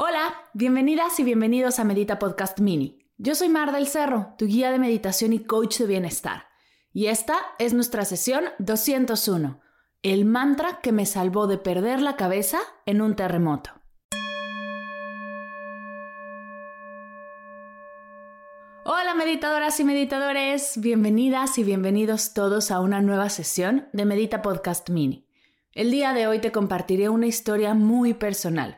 Hola, bienvenidas y bienvenidos a Medita Podcast Mini. Yo soy Mar del Cerro, tu guía de meditación y coach de bienestar. Y esta es nuestra sesión 201, el mantra que me salvó de perder la cabeza en un terremoto. Hola meditadoras y meditadores, bienvenidas y bienvenidos todos a una nueva sesión de Medita Podcast Mini. El día de hoy te compartiré una historia muy personal,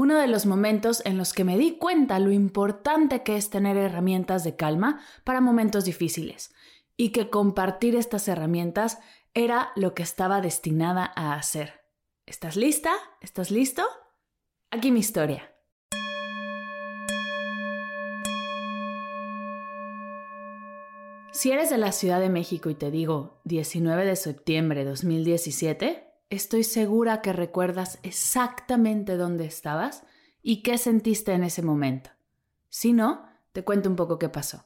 uno de los momentos en los que me di cuenta lo importante que es tener herramientas de calma para momentos difíciles y que compartir estas herramientas era lo que estaba destinada a hacer. ¿Estás lista? ¿Estás listo? Aquí mi historia. Si eres de la Ciudad de México y te digo 19 de septiembre de 2017, estoy segura que recuerdas exactamente dónde estabas y qué sentiste en ese momento. Si no, te cuento un poco qué pasó.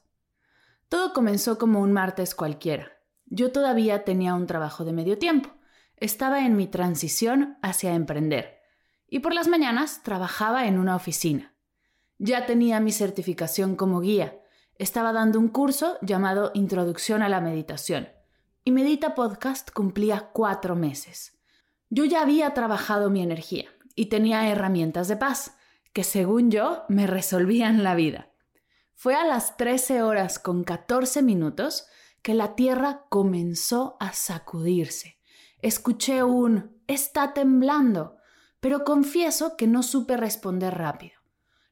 Todo comenzó como un martes cualquiera. Yo todavía tenía un trabajo de medio tiempo. Estaba en mi transición hacia emprender. Y por las mañanas trabajaba en una oficina. Ya tenía mi certificación como guía. Estaba dando un curso llamado Introducción a la Meditación. Y Medita Podcast cumplía cuatro meses. Yo ya había trabajado mi energía y tenía herramientas de paz que según yo me resolvían la vida. Fue a las 13 horas con 14 minutos que la tierra comenzó a sacudirse. Escuché un está temblando, pero confieso que no supe responder rápido.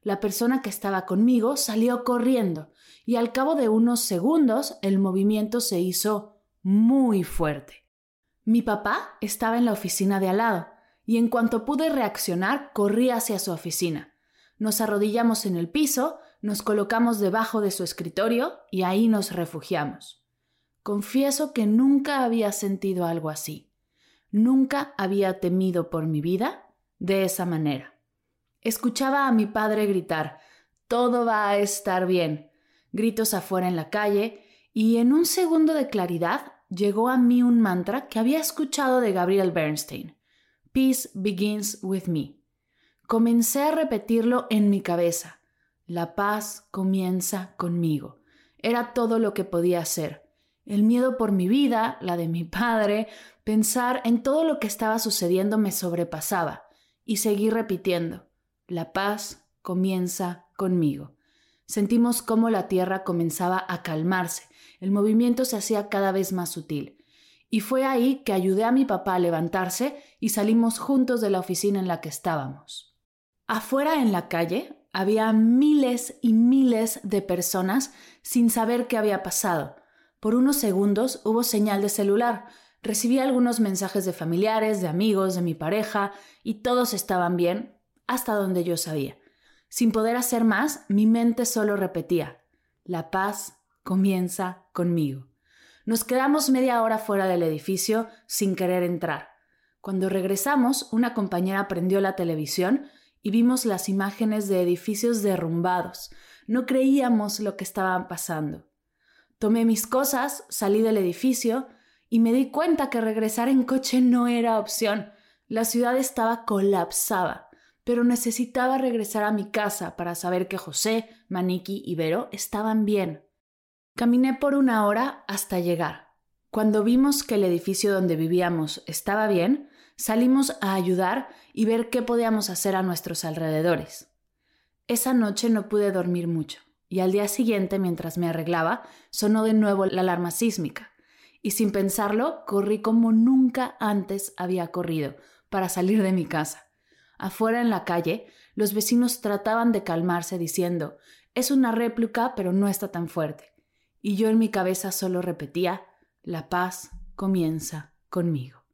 La persona que estaba conmigo salió corriendo y al cabo de unos segundos el movimiento se hizo muy fuerte. Mi papá estaba en la oficina de al lado, y en cuanto pude reaccionar, corrí hacia su oficina. Nos arrodillamos en el piso, nos colocamos debajo de su escritorio y ahí nos refugiamos. Confieso que nunca había sentido algo así. Nunca había temido por mi vida de esa manera. Escuchaba a mi padre gritar, todo va a estar bien, gritos afuera en la calle, y en un segundo de claridad llegó a mí un mantra que había escuchado de Gabriel Bernstein. Peace begins with me. Comencé a repetirlo en mi cabeza. La paz comienza conmigo. Era todo lo que podía hacer. El miedo por mi vida, la de mi padre, pensar en todo lo que estaba sucediendo me sobrepasaba. Y seguí repitiendo. La paz comienza conmigo. Sentimos cómo la tierra comenzaba a calmarse, el movimiento se hacía cada vez más sutil. Y fue ahí que ayudé a mi papá a levantarse y salimos juntos de la oficina en la que estábamos. Afuera en la calle había miles y miles de personas sin saber qué había pasado. Por unos segundos hubo señal de celular. Recibí algunos mensajes de familiares, de amigos, de mi pareja, y todos estaban bien, hasta donde yo sabía. Sin poder hacer más, mi mente solo repetía, la paz, comienza conmigo. Nos quedamos media hora fuera del edificio sin querer entrar. Cuando regresamos, una compañera prendió la televisión y vimos las imágenes de edificios derrumbados. No creíamos lo que estaba pasando. Tomé mis cosas, salí del edificio y me di cuenta que regresar en coche no era opción. La ciudad estaba colapsada, pero necesitaba regresar a mi casa para saber que José, Maniki y Vero estaban bien. Caminé por una hora hasta llegar. Cuando vimos que el edificio donde vivíamos estaba bien, salimos a ayudar y ver qué podíamos hacer a nuestros alrededores. Esa noche no pude dormir mucho y al día siguiente, mientras me arreglaba, sonó de nuevo la alarma sísmica. Y sin pensarlo, corrí como nunca antes había corrido para salir de mi casa. Afuera en la calle, los vecinos trataban de calmarse diciendo, es una réplica pero no está tan fuerte y yo en mi cabeza solo repetía, la paz comienza conmigo.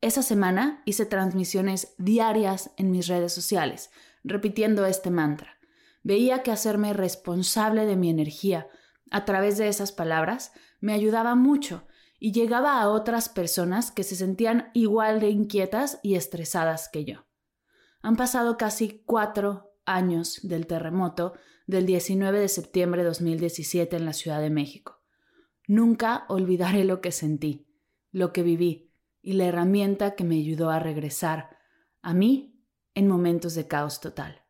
Esa semana hice transmisiones diarias en mis redes sociales, repitiendo este mantra. Veía que hacerme responsable de mi energía a través de esas palabras me ayudaba mucho y llegaba a otras personas que se sentían igual de inquietas y estresadas que yo. Han pasado casi cuatro años del terremoto del 19 de septiembre de 2017 en la Ciudad de México. Nunca olvidaré lo que sentí, lo que viví y la herramienta que me ayudó a regresar a mí en momentos de caos total.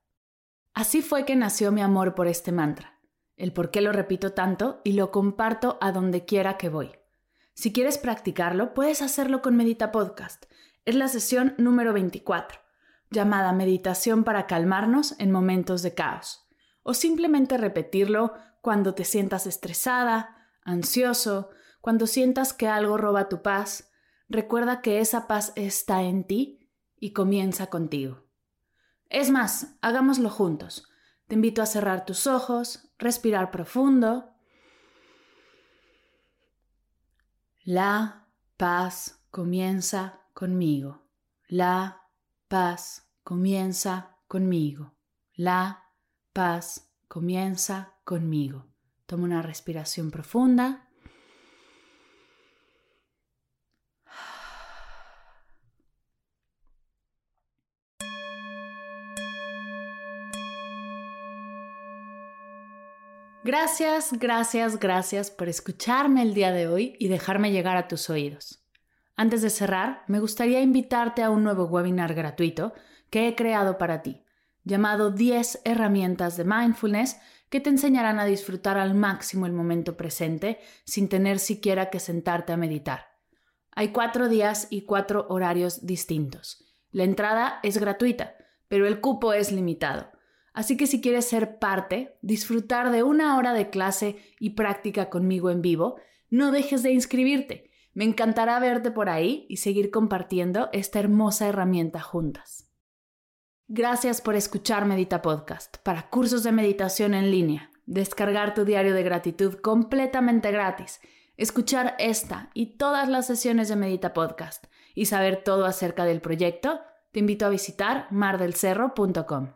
Así fue que nació mi amor por este mantra, el por qué lo repito tanto y lo comparto a donde quiera que voy. Si quieres practicarlo, puedes hacerlo con Medita Podcast. Es la sesión número 24, llamada Meditación para calmarnos en momentos de caos. O simplemente repetirlo cuando te sientas estresada, ansioso, cuando sientas que algo roba tu paz. Recuerda que esa paz está en ti y comienza contigo. Es más, hagámoslo juntos. Te invito a cerrar tus ojos, respirar profundo La paz comienza conmigo. La paz comienza conmigo. La paz comienza conmigo. Toma una respiración profunda. Gracias, gracias, gracias por escucharme el día de hoy y dejarme llegar a tus oídos. Antes de cerrar, me gustaría invitarte a un nuevo webinar gratuito que he creado para ti, llamado 10 herramientas de mindfulness que te enseñarán a disfrutar al máximo el momento presente sin tener siquiera que sentarte a meditar. Hay cuatro días y cuatro horarios distintos. La entrada es gratuita, pero el cupo es limitado. Así que si quieres ser parte, disfrutar de una hora de clase y práctica conmigo en vivo, no dejes de inscribirte. Me encantará verte por ahí y seguir compartiendo esta hermosa herramienta juntas. Gracias por escuchar Medita Podcast para cursos de meditación en línea, descargar tu diario de gratitud completamente gratis, escuchar esta y todas las sesiones de Medita Podcast y saber todo acerca del proyecto, te invito a visitar mardelcerro.com.